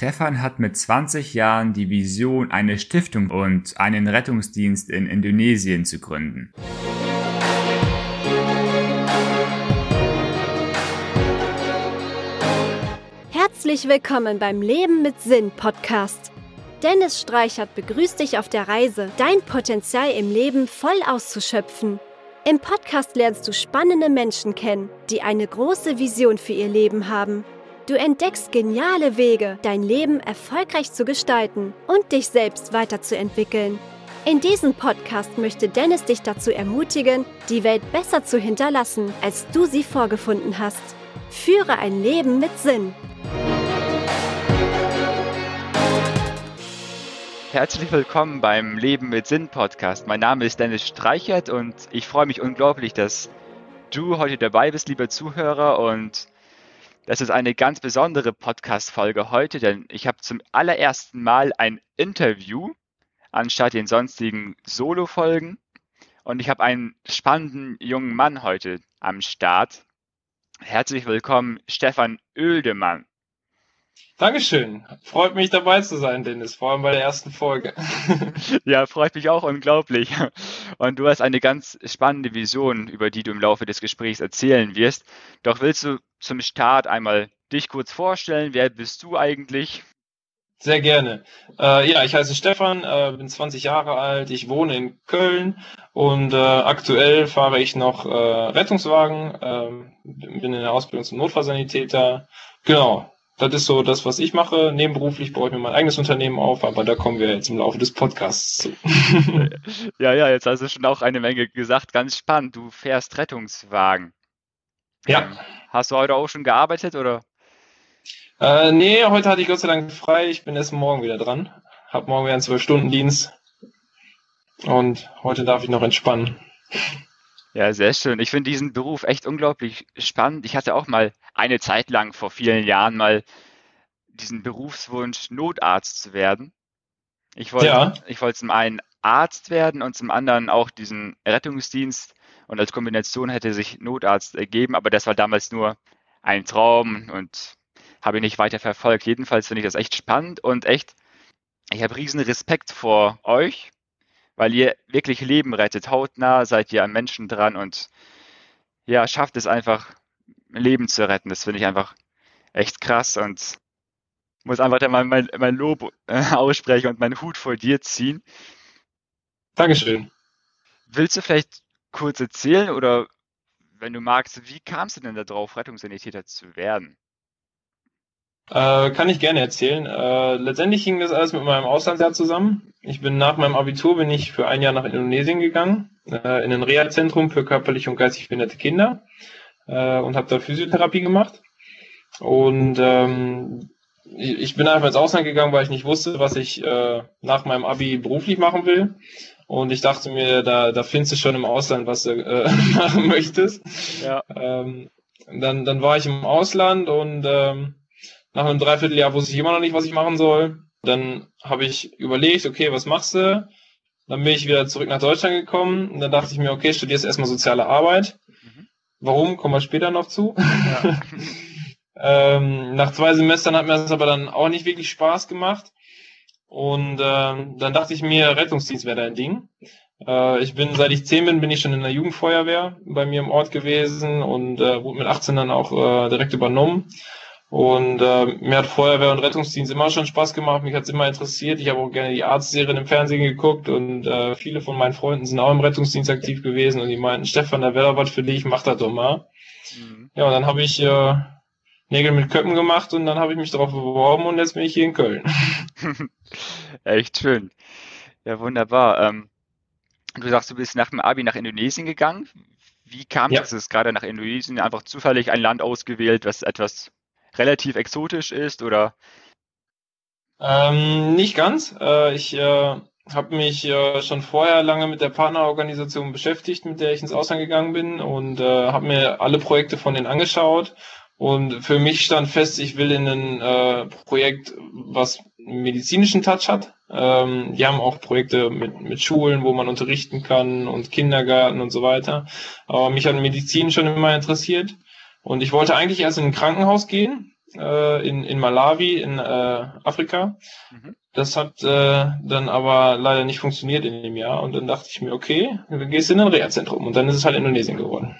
Stefan hat mit 20 Jahren die Vision, eine Stiftung und einen Rettungsdienst in Indonesien zu gründen. Herzlich willkommen beim Leben mit Sinn Podcast. Dennis Streichert begrüßt dich auf der Reise, dein Potenzial im Leben voll auszuschöpfen. Im Podcast lernst du spannende Menschen kennen, die eine große Vision für ihr Leben haben Du entdeckst geniale Wege, dein Leben erfolgreich zu gestalten und dich selbst weiterzuentwickeln. In diesem Podcast möchte Dennis dich dazu ermutigen, die Welt besser zu hinterlassen, als du sie vorgefunden hast. Führe ein Leben mit Sinn. Herzlich willkommen beim Leben mit Sinn Podcast. Mein Name ist Dennis Streichert und ich freue mich unglaublich, dass du heute dabei bist, lieber Zuhörer, und das ist eine ganz besondere Podcast-Folge heute, denn ich habe zum allerersten Mal ein Interview anstatt den sonstigen Solo-Folgen. Und ich habe einen spannenden jungen Mann heute am Start. Herzlich willkommen, Stefan Oeldemann. Dankeschön. Freut mich dabei zu sein, Dennis, vor allem bei der ersten Folge. ja, freut mich auch unglaublich. Und du hast eine ganz spannende Vision, über die du im Laufe des Gesprächs erzählen wirst. Doch willst du zum Start einmal dich kurz vorstellen? Wer bist du eigentlich? Sehr gerne. Äh, ja, ich heiße Stefan, äh, bin 20 Jahre alt, ich wohne in Köln und äh, aktuell fahre ich noch äh, Rettungswagen, ähm, bin in der Ausbildung zum Notfallsanitäter. Genau, das ist so das, was ich mache. Nebenberuflich baue ich mir mein eigenes Unternehmen auf, aber da kommen wir jetzt im Laufe des Podcasts zu. ja, ja, jetzt hast du schon auch eine Menge gesagt. Ganz spannend. Du fährst Rettungswagen. Ja. Ähm, hast du heute auch schon gearbeitet oder? Äh, nee, heute hatte ich Gott sei Dank frei. Ich bin erst morgen wieder dran. Hab morgen wieder einen Zwölf-Stunden-Dienst. Und heute darf ich noch entspannen. Ja, sehr schön. Ich finde diesen Beruf echt unglaublich spannend. Ich hatte auch mal eine Zeit lang vor vielen Jahren mal diesen Berufswunsch, Notarzt zu werden. Ich wollte, ja. ich wollte zum einen Arzt werden und zum anderen auch diesen Rettungsdienst und als Kombination hätte sich Notarzt ergeben, aber das war damals nur ein Traum und habe ich nicht weiter verfolgt. Jedenfalls finde ich das echt spannend und echt, ich habe riesen Respekt vor euch, weil ihr wirklich Leben rettet. Hautnah seid ihr am Menschen dran und ja, schafft es einfach, Leben zu retten. Das finde ich einfach echt krass und muss einfach mal mein, mein Lob äh, aussprechen und meinen Hut vor dir ziehen. Dankeschön. Willst du vielleicht kurz erzählen oder wenn du magst, wie kamst du denn darauf, Rettungssanitäter zu werden? Äh, kann ich gerne erzählen. Äh, letztendlich hing das alles mit meinem Auslandsjahr zusammen. Ich bin nach meinem Abitur bin ich für ein Jahr nach Indonesien gegangen, äh, in ein Reha-Zentrum für körperlich und geistig behinderte Kinder äh, und habe da Physiotherapie gemacht. Und ähm, ich bin einfach ins Ausland gegangen, weil ich nicht wusste, was ich äh, nach meinem Abi beruflich machen will. Und ich dachte mir, da, da findest du schon im Ausland, was du äh, machen möchtest. Ja. Ähm, dann, dann war ich im Ausland und ähm, nach einem Dreivierteljahr wusste ich immer noch nicht, was ich machen soll. Dann habe ich überlegt, okay, was machst du? Dann bin ich wieder zurück nach Deutschland gekommen und dann dachte ich mir, okay, studierst erstmal soziale Arbeit. Mhm. Warum? Kommen wir später noch zu. Ja. ähm, nach zwei Semestern hat mir das aber dann auch nicht wirklich Spaß gemacht. Und ähm, dann dachte ich mir, Rettungsdienst wäre dein Ding. Äh, ich bin, seit ich zehn bin, bin ich schon in der Jugendfeuerwehr bei mir im Ort gewesen und äh, wurde mit 18 dann auch äh, direkt übernommen. Und äh, mir hat Feuerwehr und Rettungsdienst immer schon Spaß gemacht, mich hat es immer interessiert. Ich habe auch gerne die Arztserien im Fernsehen geguckt und äh, viele von meinen Freunden sind auch im Rettungsdienst aktiv gewesen und die meinten, Stefan, da wäre was für dich, mach das doch mal. Mhm. Ja, und dann habe ich äh, Nägel mit Köppen gemacht und dann habe ich mich darauf beworben und jetzt bin ich hier in Köln. Echt schön. Ja, wunderbar. Ähm, du sagst, du bist nach dem Abi nach Indonesien gegangen. Wie kam ja. es gerade nach Indonesien? Einfach zufällig ein Land ausgewählt, was etwas relativ exotisch ist oder? Ähm, nicht ganz. Äh, ich äh, habe mich äh, schon vorher lange mit der Partnerorganisation beschäftigt, mit der ich ins Ausland gegangen bin und äh, habe mir alle Projekte von denen angeschaut. Und für mich stand fest, ich will in ein äh, Projekt, was einen medizinischen Touch hat. Ähm, die haben auch Projekte mit, mit Schulen, wo man unterrichten kann und Kindergarten und so weiter. Aber mich hat Medizin schon immer interessiert. Und ich wollte eigentlich erst in ein Krankenhaus gehen, äh, in, in Malawi, in äh, Afrika. Mhm. Das hat äh, dann aber leider nicht funktioniert in dem Jahr. Und dann dachte ich mir, okay, dann gehst du in ein Reha-Zentrum. Und dann ist es halt Indonesien geworden.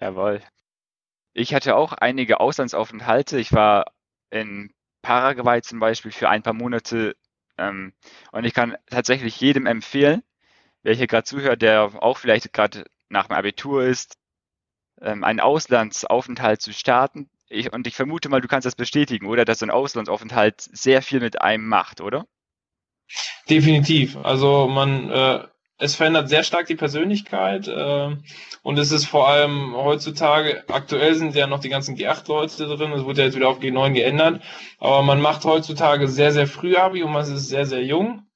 Jawohl. Ich hatte auch einige Auslandsaufenthalte. Ich war in Paraguay zum Beispiel für ein paar Monate. Ähm, und ich kann tatsächlich jedem empfehlen, wer hier gerade zuhört, der auch vielleicht gerade nach dem Abitur ist, ähm, einen Auslandsaufenthalt zu starten. Ich, und ich vermute mal, du kannst das bestätigen, oder? Dass so ein Auslandsaufenthalt sehr viel mit einem macht, oder? Definitiv. Also man, äh, es verändert sehr stark die Persönlichkeit äh, und es ist vor allem heutzutage, aktuell sind ja noch die ganzen G8-Leute drin, es wurde ja jetzt wieder auf G9 geändert, aber man macht heutzutage sehr, sehr früh Abi und man ist sehr, sehr jung.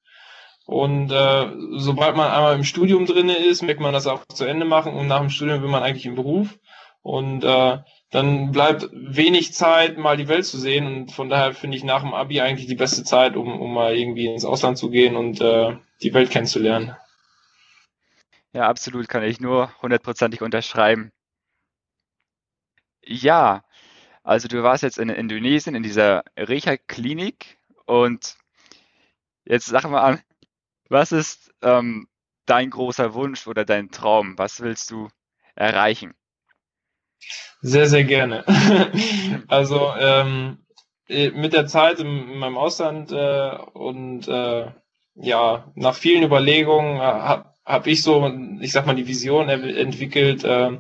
Und äh, sobald man einmal im Studium drin ist, merkt man das auch zu Ende machen und nach dem Studium will man eigentlich im Beruf. Und äh, dann bleibt wenig Zeit, mal die Welt zu sehen. Und von daher finde ich nach dem Abi eigentlich die beste Zeit, um, um mal irgendwie ins Ausland zu gehen und äh, die Welt kennenzulernen. Ja, absolut, kann ich nur hundertprozentig unterschreiben. Ja, also du warst jetzt in Indonesien in dieser Reha-Klinik und jetzt sag mal an, was ist ähm, dein großer Wunsch oder dein Traum? Was willst du erreichen? Sehr, sehr gerne. also ähm, mit der Zeit in, in meinem Ausland äh, und äh, ja, nach vielen Überlegungen äh, habe hab ich so, ich sag mal, die Vision entwickelt, äh,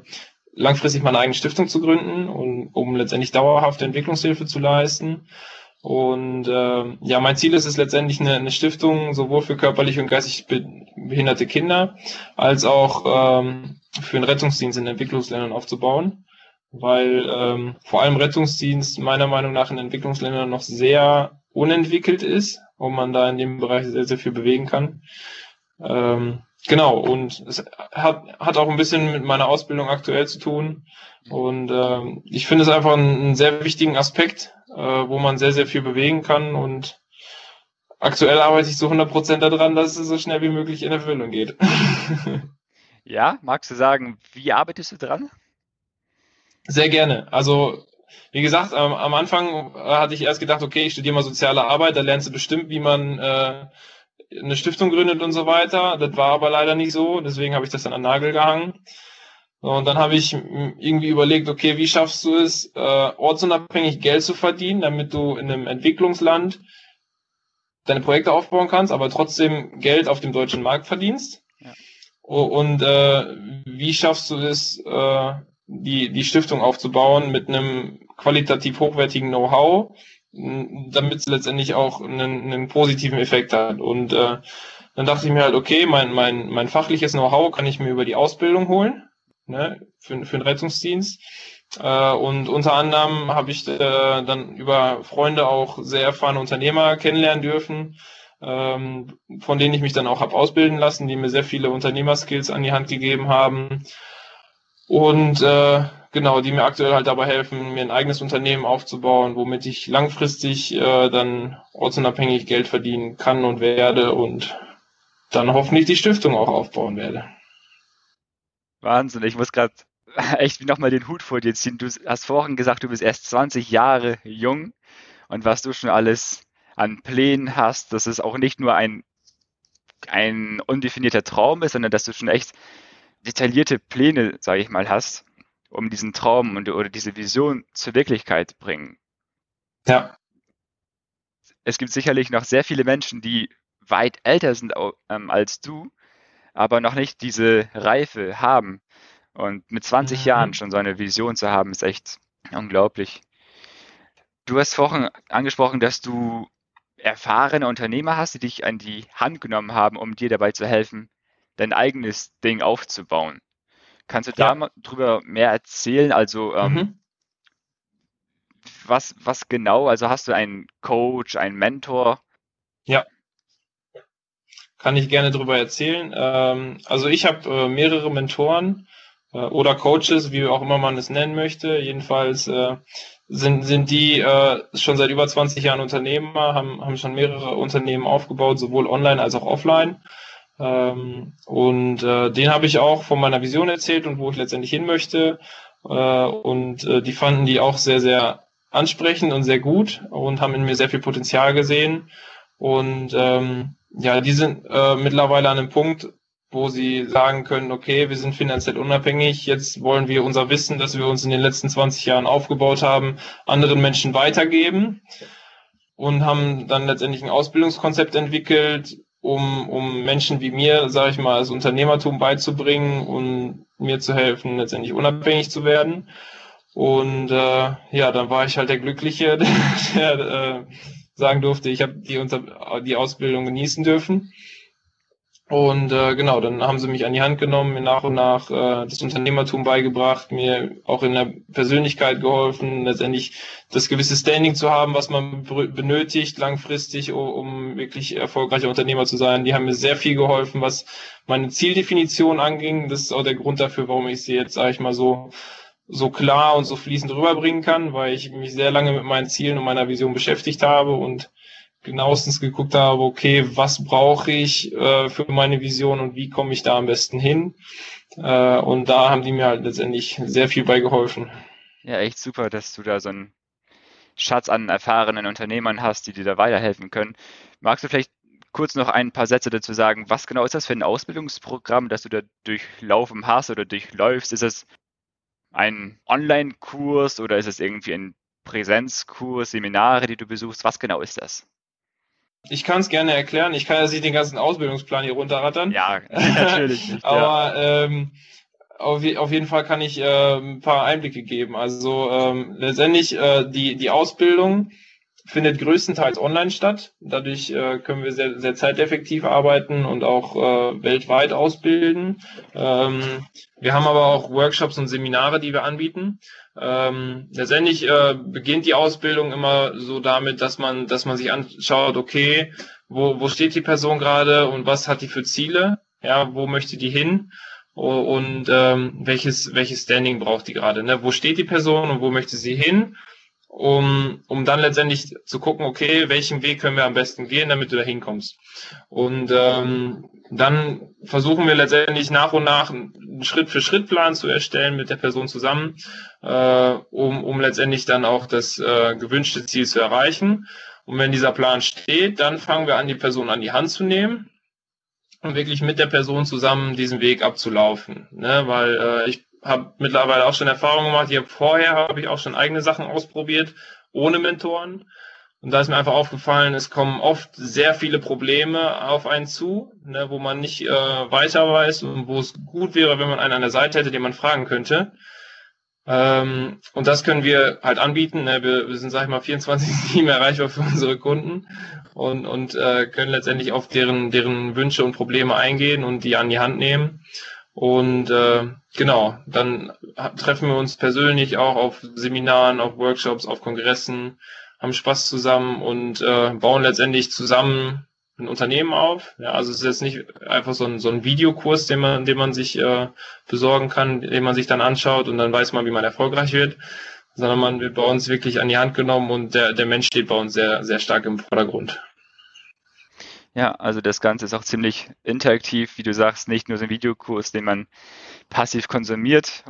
langfristig meine eigene Stiftung zu gründen, und, um letztendlich dauerhafte Entwicklungshilfe zu leisten. Und äh, ja, mein Ziel ist es letztendlich eine, eine Stiftung sowohl für körperlich und geistig behinderte Kinder als auch ähm, für einen Rettungsdienst in Entwicklungsländern aufzubauen, weil ähm, vor allem Rettungsdienst meiner Meinung nach in Entwicklungsländern noch sehr unentwickelt ist und man da in dem Bereich sehr, sehr viel bewegen kann. Ähm, genau, und es hat, hat auch ein bisschen mit meiner Ausbildung aktuell zu tun. Und ähm, ich finde es einfach einen, sehr wichtigen Aspekt, äh, wo man sehr, sehr viel bewegen kann und aktuell arbeite ich zu 100% daran, dass es so schnell wie möglich in Erfüllung geht. ja, magst du sagen, wie arbeitest du dran? Sehr gerne. Also, wie gesagt, am, am Anfang äh, hatte ich erst gedacht, okay, ich studiere mal soziale Arbeit, da lernst du bestimmt, wie man äh, eine Stiftung gründet und so weiter. Das war aber leider nicht so, deswegen habe ich das dann an Nagel gehangen. Und dann habe ich irgendwie überlegt, okay, wie schaffst du es, äh, ortsunabhängig Geld zu verdienen, damit du in einem Entwicklungsland deine Projekte aufbauen kannst, aber trotzdem Geld auf dem deutschen Markt verdienst. Ja. Und äh, wie schaffst du es, äh, die, die Stiftung aufzubauen mit einem qualitativ hochwertigen Know-how, damit es letztendlich auch einen, einen positiven Effekt hat. Und äh, dann dachte ich mir halt, okay, mein, mein, mein fachliches Know-how kann ich mir über die Ausbildung holen ne, für, für den Rettungsdienst. Äh, und unter anderem habe ich äh, dann über Freunde auch sehr erfahrene Unternehmer kennenlernen dürfen, ähm, von denen ich mich dann auch habe ausbilden lassen, die mir sehr viele Unternehmerskills an die Hand gegeben haben. Und äh, genau, die mir aktuell halt dabei helfen, mir ein eigenes Unternehmen aufzubauen, womit ich langfristig äh, dann ortsunabhängig Geld verdienen kann und werde und dann hoffentlich die Stiftung auch aufbauen werde. Wahnsinn, ich muss gerade echt nochmal den Hut vor dir ziehen. Du hast vorhin gesagt, du bist erst 20 Jahre jung und was du schon alles an Plänen hast, dass es auch nicht nur ein, ein undefinierter Traum ist, sondern dass du schon echt detaillierte Pläne, sage ich mal, hast, um diesen Traum und, oder diese Vision zur Wirklichkeit bringen. Ja. Es gibt sicherlich noch sehr viele Menschen, die weit älter sind ähm, als du, aber noch nicht diese Reife haben. Und mit 20 mhm. Jahren schon so eine Vision zu haben, ist echt unglaublich. Du hast vorhin angesprochen, dass du erfahrene Unternehmer hast, die dich an die Hand genommen haben, um dir dabei zu helfen, dein eigenes Ding aufzubauen. Kannst du ja. da drüber mehr erzählen? Also ähm, mhm. was, was genau? Also hast du einen Coach, einen Mentor? Ja, kann ich gerne drüber erzählen. Ähm, also ich habe äh, mehrere Mentoren äh, oder Coaches, wie auch immer man es nennen möchte. Jedenfalls äh, sind, sind die äh, schon seit über 20 Jahren Unternehmer, haben, haben schon mehrere Unternehmen aufgebaut, sowohl online als auch offline. Ähm, und äh, den habe ich auch von meiner Vision erzählt und wo ich letztendlich hin möchte. Äh, und äh, die fanden die auch sehr, sehr ansprechend und sehr gut und haben in mir sehr viel Potenzial gesehen. Und ähm, ja, die sind äh, mittlerweile an einem Punkt, wo sie sagen können, okay, wir sind finanziell unabhängig, jetzt wollen wir unser Wissen, das wir uns in den letzten 20 Jahren aufgebaut haben, anderen Menschen weitergeben und haben dann letztendlich ein Ausbildungskonzept entwickelt, um, um Menschen wie mir, sage ich mal, das Unternehmertum beizubringen und mir zu helfen, letztendlich unabhängig zu werden. Und äh, ja, dann war ich halt der Glückliche, der, der äh, sagen durfte, ich habe die, die Ausbildung genießen dürfen. Und äh, genau, dann haben sie mich an die Hand genommen, mir nach und nach äh, das Unternehmertum beigebracht, mir auch in der Persönlichkeit geholfen, letztendlich das gewisse Standing zu haben, was man benötigt langfristig, um wirklich erfolgreicher Unternehmer zu sein. Die haben mir sehr viel geholfen, was meine Zieldefinition anging. Das ist auch der Grund dafür, warum ich sie jetzt, sage ich mal, so so klar und so fließend rüberbringen kann, weil ich mich sehr lange mit meinen Zielen und meiner Vision beschäftigt habe und genauestens geguckt habe, okay, was brauche ich äh, für meine Vision und wie komme ich da am besten hin. Äh, und da haben die mir halt letztendlich sehr viel bei geholfen. Ja, echt super, dass du da so einen Schatz an erfahrenen Unternehmern hast, die dir da weiterhelfen können. Magst du vielleicht kurz noch ein paar Sätze dazu sagen, was genau ist das für ein Ausbildungsprogramm, das du da durchlaufen hast oder durchläufst? Ist es ein Online-Kurs oder ist es irgendwie ein Präsenzkurs, Seminare, die du besuchst? Was genau ist das? Ich kann es gerne erklären. Ich kann ja nicht den ganzen Ausbildungsplan hier runterrattern. Ja, natürlich. Nicht, Aber ja. ähm, auf, auf, jeden Fall kann ich äh, ein paar Einblicke geben. Also ähm, letztendlich äh, die, die Ausbildung findet größtenteils online statt. Dadurch äh, können wir sehr, sehr zeiteffektiv arbeiten und auch äh, weltweit ausbilden. Ähm, wir haben aber auch Workshops und Seminare, die wir anbieten. Ähm, letztendlich äh, beginnt die Ausbildung immer so damit, dass man, dass man sich anschaut, okay, wo, wo steht die Person gerade und was hat die für Ziele? Ja, wo möchte die hin? Und ähm, welches, welches Standing braucht die gerade? Ne? Wo steht die Person und wo möchte sie hin? um, um dann letztendlich zu gucken, okay, welchen Weg können wir am besten gehen, damit du da hinkommst. Und ähm, dann versuchen wir letztendlich nach und nach einen Schritt-für-Schritt-Plan zu erstellen mit der Person zusammen, äh, um, um letztendlich dann auch das äh, gewünschte Ziel zu erreichen. Und wenn dieser Plan steht, dann fangen wir an, die Person an die Hand zu nehmen und wirklich mit der Person zusammen diesen Weg abzulaufen. Ne? Weil äh, ich habe mittlerweile auch schon Erfahrungen gemacht. Habe vorher habe ich auch schon eigene Sachen ausprobiert, ohne Mentoren. Und da ist mir einfach aufgefallen, es kommen oft sehr viele Probleme auf einen zu, ne, wo man nicht äh, weiter weiß und wo es gut wäre, wenn man einen an der Seite hätte, den man fragen könnte. Ähm, und das können wir halt anbieten. Ne? Wir, wir sind, sag ich mal, 24-7 erreichbar für unsere Kunden und, und äh, können letztendlich auf deren, deren Wünsche und Probleme eingehen und die an die Hand nehmen. Und äh, genau, dann treffen wir uns persönlich auch auf Seminaren, auf Workshops, auf Kongressen, haben Spaß zusammen und äh, bauen letztendlich zusammen ein Unternehmen auf. Ja, also es ist jetzt nicht einfach so ein, so ein Videokurs, den man, den man sich äh, besorgen kann, den man sich dann anschaut und dann weiß man, wie man erfolgreich wird, sondern man wird bei uns wirklich an die Hand genommen und der, der Mensch steht bei uns sehr, sehr stark im Vordergrund. Ja, also das Ganze ist auch ziemlich interaktiv, wie du sagst, nicht nur so ein Videokurs, den man passiv konsumiert.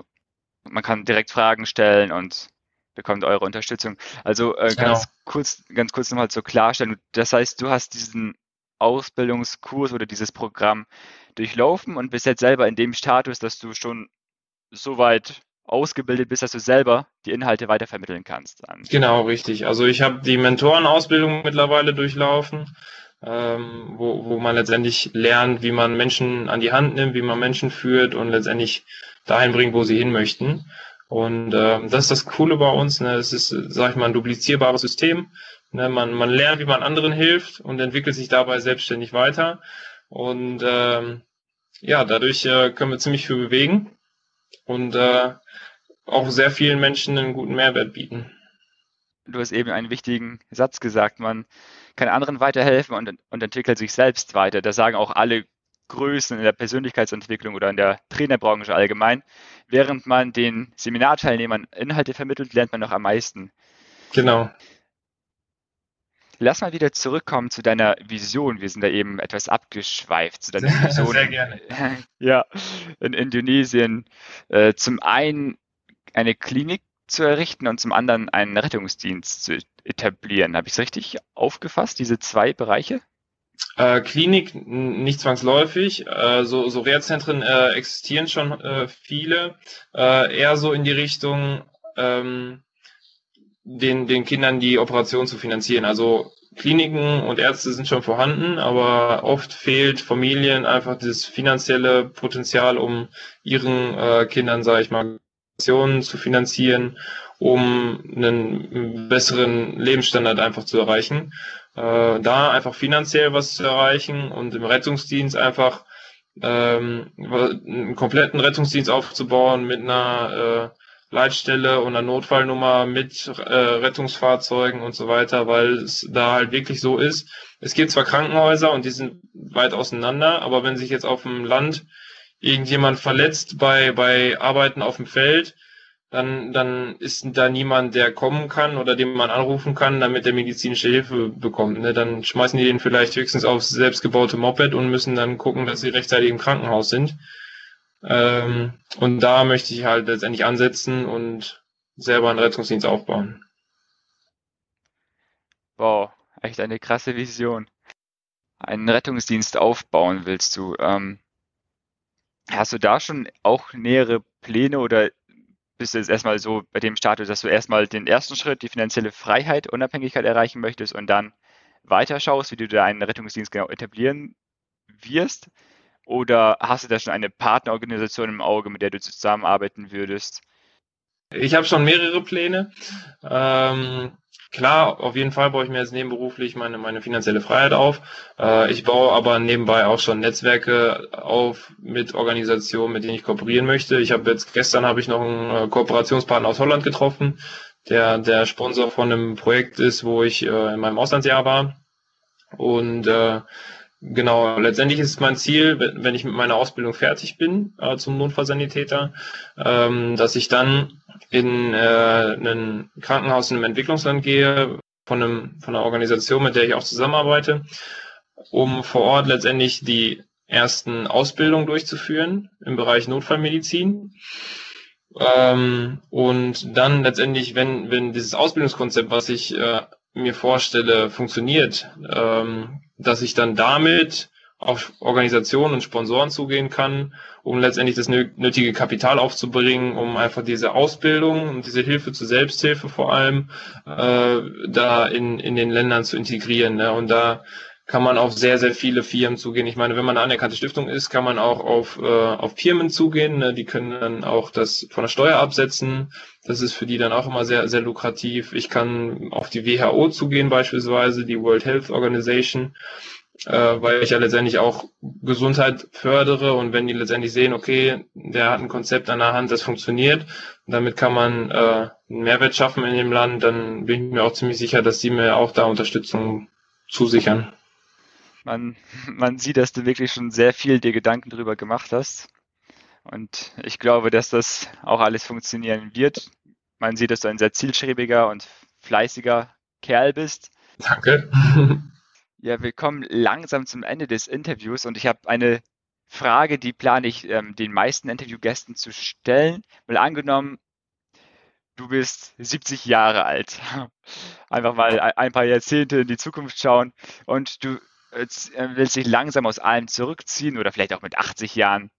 Man kann direkt Fragen stellen und bekommt eure Unterstützung. Also äh, ganz genau. kurz, ganz kurz nochmal zur Klarstellung. Das heißt, du hast diesen Ausbildungskurs oder dieses Programm durchlaufen und bist jetzt selber in dem Status, dass du schon so weit ausgebildet bist, dass du selber die Inhalte weitervermitteln kannst. Genau, richtig. Also ich habe die Mentorenausbildung mittlerweile durchlaufen ähm, wo, wo man letztendlich lernt, wie man Menschen an die Hand nimmt, wie man Menschen führt und letztendlich dahin bringt, wo sie hin möchten. Und ähm, das ist das Coole bei uns. Ne? Es ist, sag ich mal, ein duplizierbares System. Ne? Man, man lernt, wie man anderen hilft und entwickelt sich dabei selbstständig weiter. Und ähm, ja, dadurch äh, können wir ziemlich viel bewegen und äh, auch sehr vielen Menschen einen guten Mehrwert bieten. Du hast eben einen wichtigen Satz gesagt, man kann anderen weiterhelfen und, und entwickelt sich selbst weiter. Das sagen auch alle Größen in der Persönlichkeitsentwicklung oder in der Trainerbranche allgemein. Während man den Seminarteilnehmern Inhalte vermittelt, lernt man noch am meisten. Genau. Lass mal wieder zurückkommen zu deiner Vision. Wir sind da eben etwas abgeschweift zu deiner Vision. Sehr gerne. Ja, in Indonesien. Äh, zum einen eine Klinik zu errichten und zum anderen einen Rettungsdienst zu etablieren. Habe ich es richtig aufgefasst, diese zwei Bereiche? Äh, Klinik nicht zwangsläufig. Äh, so so Reha-Zentren äh, existieren schon äh, viele. Äh, eher so in die Richtung, ähm, den, den Kindern die Operation zu finanzieren. Also Kliniken und Ärzte sind schon vorhanden, aber oft fehlt Familien einfach das finanzielle Potenzial, um ihren äh, Kindern, sage ich mal, zu finanzieren, um einen besseren Lebensstandard einfach zu erreichen. Äh, da einfach finanziell was zu erreichen und im Rettungsdienst einfach ähm, einen kompletten Rettungsdienst aufzubauen mit einer äh, Leitstelle und einer Notfallnummer mit äh, Rettungsfahrzeugen und so weiter, weil es da halt wirklich so ist. Es gibt zwar Krankenhäuser und die sind weit auseinander, aber wenn sich jetzt auf dem Land irgendjemand verletzt bei, bei Arbeiten auf dem Feld, dann, dann ist da niemand, der kommen kann oder den man anrufen kann, damit der medizinische Hilfe bekommt. Ne? Dann schmeißen die den vielleicht höchstens aufs selbstgebaute Moped und müssen dann gucken, dass sie rechtzeitig im Krankenhaus sind. Ähm, und da möchte ich halt letztendlich ansetzen und selber einen Rettungsdienst aufbauen. Wow, echt eine krasse Vision. Einen Rettungsdienst aufbauen willst du. Ähm, hast du da schon auch nähere Pläne oder bist du jetzt erstmal so bei dem Status, dass du erstmal den ersten Schritt, die finanzielle Freiheit, Unabhängigkeit erreichen möchtest und dann weiterschaust, wie du da einen Rettungsdienst genau etablieren wirst? Oder hast du da schon eine Partnerorganisation im Auge, mit der du zusammenarbeiten würdest? Ich habe schon mehrere Pläne. Ähm, klar, auf jeden Fall baue ich mir jetzt nebenberuflich meine, meine finanzielle Freiheit auf. Äh, ich baue aber nebenbei auch schon Netzwerke auf mit Organisationen, mit denen ich kooperieren möchte. Ich habe jetzt gestern habe ich noch einen äh, Kooperationspartner aus Holland getroffen, der der Sponsor von einem Projekt ist, wo ich äh, in meinem Auslandsjahr war. Und äh, Genau, letztendlich ist mein Ziel, wenn ich mit meiner Ausbildung fertig bin äh, zum Notfallsanitäter, ähm, dass ich dann in äh, ein Krankenhaus in einem Entwicklungsland gehe, von, einem, von einer Organisation, mit der ich auch zusammenarbeite, um vor Ort letztendlich die ersten Ausbildungen durchzuführen im Bereich Notfallmedizin. Ähm, und dann letztendlich, wenn, wenn dieses Ausbildungskonzept, was ich äh, mir vorstelle, funktioniert, ähm, dass ich dann damit auf Organisationen und Sponsoren zugehen kann, um letztendlich das nötige Kapital aufzubringen, um einfach diese Ausbildung und diese Hilfe zur Selbsthilfe vor allem äh, da in, in den Ländern zu integrieren. Ne? Und da kann man auf sehr, sehr viele Firmen zugehen. Ich meine, wenn man eine anerkannte Stiftung ist, kann man auch auf, äh, auf Firmen zugehen. Ne? Die können dann auch das von der Steuer absetzen. Das ist für die dann auch immer sehr, sehr lukrativ. Ich kann auf die WHO zugehen beispielsweise, die World Health Organization, äh, weil ich ja letztendlich auch Gesundheit fördere und wenn die letztendlich sehen, okay, der hat ein Konzept an der Hand, das funktioniert, damit kann man äh, einen Mehrwert schaffen in dem Land, dann bin ich mir auch ziemlich sicher, dass sie mir auch da Unterstützung zusichern. Man, man sieht, dass du wirklich schon sehr viel dir Gedanken darüber gemacht hast. Und ich glaube, dass das auch alles funktionieren wird. Man sieht, dass du ein sehr zielstrebiger und fleißiger Kerl bist. Danke. Ja, wir kommen langsam zum Ende des Interviews und ich habe eine Frage, die plane ich ähm, den meisten Interviewgästen zu stellen. Mal angenommen, du bist 70 Jahre alt. Einfach mal ein paar Jahrzehnte in die Zukunft schauen und du will sich langsam aus allem zurückziehen oder vielleicht auch mit 80 Jahren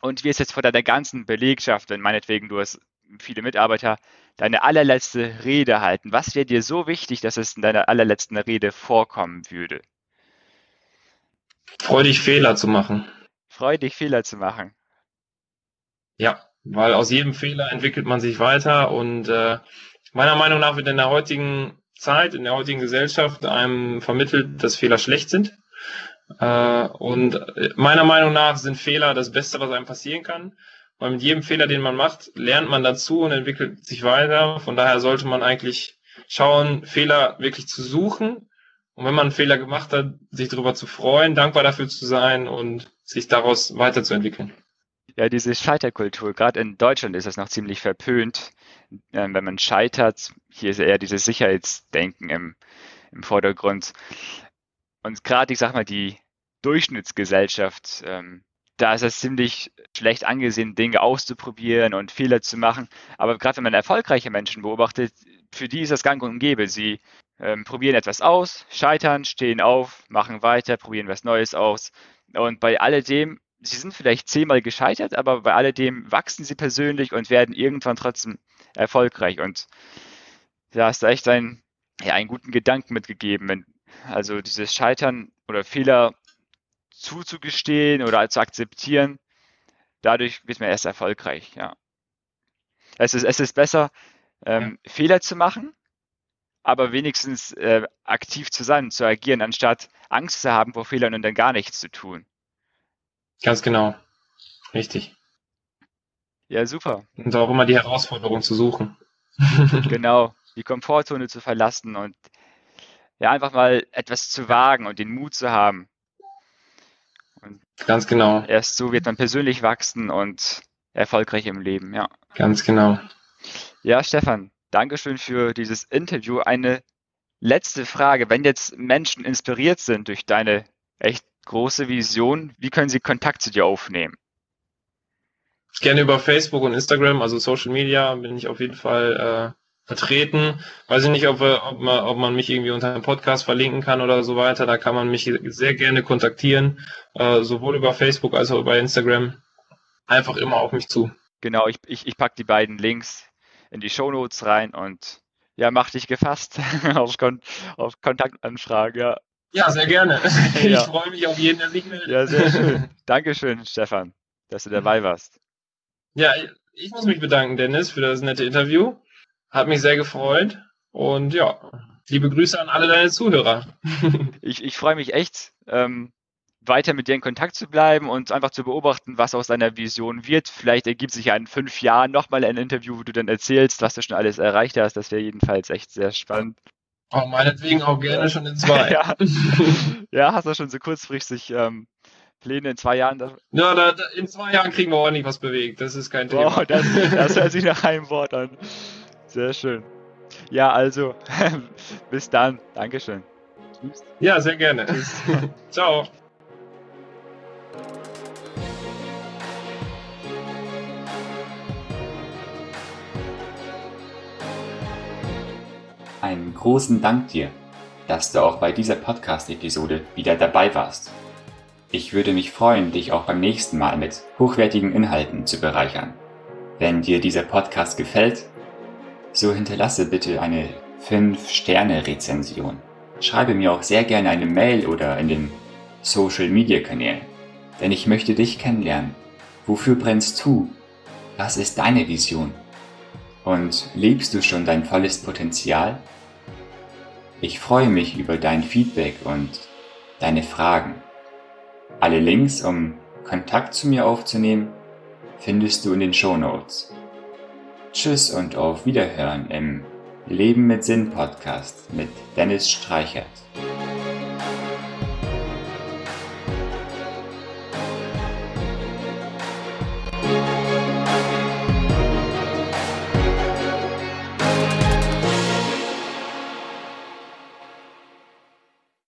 und wirst jetzt vor deiner ganzen Belegschaft, wenn meinetwegen du hast viele Mitarbeiter, deine allerletzte Rede halten. Was wäre dir so wichtig, dass es in deiner allerletzten Rede vorkommen würde? Freu dich, Fehler zu machen. Freu dich, Fehler zu machen. Ja, weil aus jedem Fehler entwickelt man sich weiter und äh, meiner Meinung nach wird in der heutigen Zeit, in der heutigen Gesellschaft einem vermittelt, dass Fehler schlecht sind. Äh, und meiner Meinung nach sind Fehler das Beste, was einem passieren kann. Weil mit jedem Fehler, den man macht, lernt man dazu und entwickelt sich weiter. Von daher sollte man eigentlich schauen, Fehler wirklich zu suchen. Und wenn man einen Fehler gemacht hat, sich darüber zu freuen, dankbar dafür zu sein und sich daraus weiterzuentwickeln. Ja, diese Scheiterkultur, gerade in Deutschland ist das noch ziemlich verpönt. Ähm, wenn man scheitert, hier ist eher dieses Sicherheitsdenken im, im Vordergrund. Und gerade, ich sag mal, die Durchschnittsgesellschaft ähm, da ist es ziemlich schlecht angesehen, Dinge auszuprobieren und Fehler zu machen. Aber gerade wenn man erfolgreiche Menschen beobachtet, für die ist das gang und gäbe. Sie ähm, probieren etwas aus, scheitern, stehen auf, machen weiter, probieren was Neues aus. Und bei alledem, sie sind vielleicht zehnmal gescheitert, aber bei alledem wachsen sie persönlich und werden irgendwann trotzdem erfolgreich. Und da hast du echt einen, ja, einen guten Gedanken mitgegeben. Also dieses Scheitern oder Fehler zuzugestehen oder zu akzeptieren, dadurch wird man erst erfolgreich, ja. Es ist, es ist besser, ähm, ja. Fehler zu machen, aber wenigstens äh, aktiv zu sein, zu agieren, anstatt Angst zu haben vor Fehlern und dann gar nichts zu tun. Ganz genau. Richtig. Ja, super. Und auch immer die Herausforderung zu suchen. genau, die Komfortzone zu verlassen und ja, einfach mal etwas zu wagen und den Mut zu haben. Und Ganz genau. Erst so wird man persönlich wachsen und erfolgreich im Leben, ja. Ganz genau. Ja, Stefan, Dankeschön für dieses Interview. Eine letzte Frage. Wenn jetzt Menschen inspiriert sind durch deine echt große Vision, wie können sie Kontakt zu dir aufnehmen? Gerne über Facebook und Instagram, also Social Media, bin ich auf jeden Fall äh, vertreten. Weiß ich nicht, ob, ob, man, ob man mich irgendwie unter einem Podcast verlinken kann oder so weiter. Da kann man mich sehr gerne kontaktieren, äh, sowohl über Facebook als auch über Instagram. Einfach immer auf mich zu. Genau, ich, ich, ich packe die beiden Links in die Shownotes rein und ja, mach dich gefasst auf, Kon auf Kontaktanfrage. Ja. ja, sehr gerne. Ich ja. freue mich auf jeden, der sich meldet. Ja, sehr schön. Dankeschön, Stefan, dass du dabei warst. Ja, ich muss mich bedanken, Dennis, für das nette Interview. Hat mich sehr gefreut. Und ja, liebe Grüße an alle deine Zuhörer. ich, ich freue mich echt. Ähm, weiter mit dir in Kontakt zu bleiben und einfach zu beobachten, was aus deiner Vision wird. Vielleicht ergibt sich ja in fünf Jahren nochmal ein Interview, wo du dann erzählst, was du schon alles erreicht hast. Das wäre jedenfalls echt sehr spannend. Oh, meinetwegen auch gerne schon in zwei. ja. ja, hast du schon so kurzfristig ähm, Pläne in zwei Jahren? Ja, da, da, in zwei Jahren kriegen wir ordentlich was bewegt. Das ist kein Thema. Wow, das, das hört sich nach einem Wort an. Sehr schön. Ja, also, bis dann. Dankeschön. Ja, sehr gerne. Ciao. Einen großen Dank dir, dass du auch bei dieser Podcast-Episode wieder dabei warst. Ich würde mich freuen, dich auch beim nächsten Mal mit hochwertigen Inhalten zu bereichern. Wenn dir dieser Podcast gefällt, so hinterlasse bitte eine 5-Sterne-Rezension. Schreibe mir auch sehr gerne eine Mail oder in den Social-Media-Kanälen, denn ich möchte dich kennenlernen. Wofür brennst du? Was ist deine Vision? Und lebst du schon dein volles Potenzial? Ich freue mich über dein Feedback und deine Fragen. Alle Links, um Kontakt zu mir aufzunehmen, findest du in den Show Notes. Tschüss und auf Wiederhören im Leben mit Sinn Podcast mit Dennis Streichert.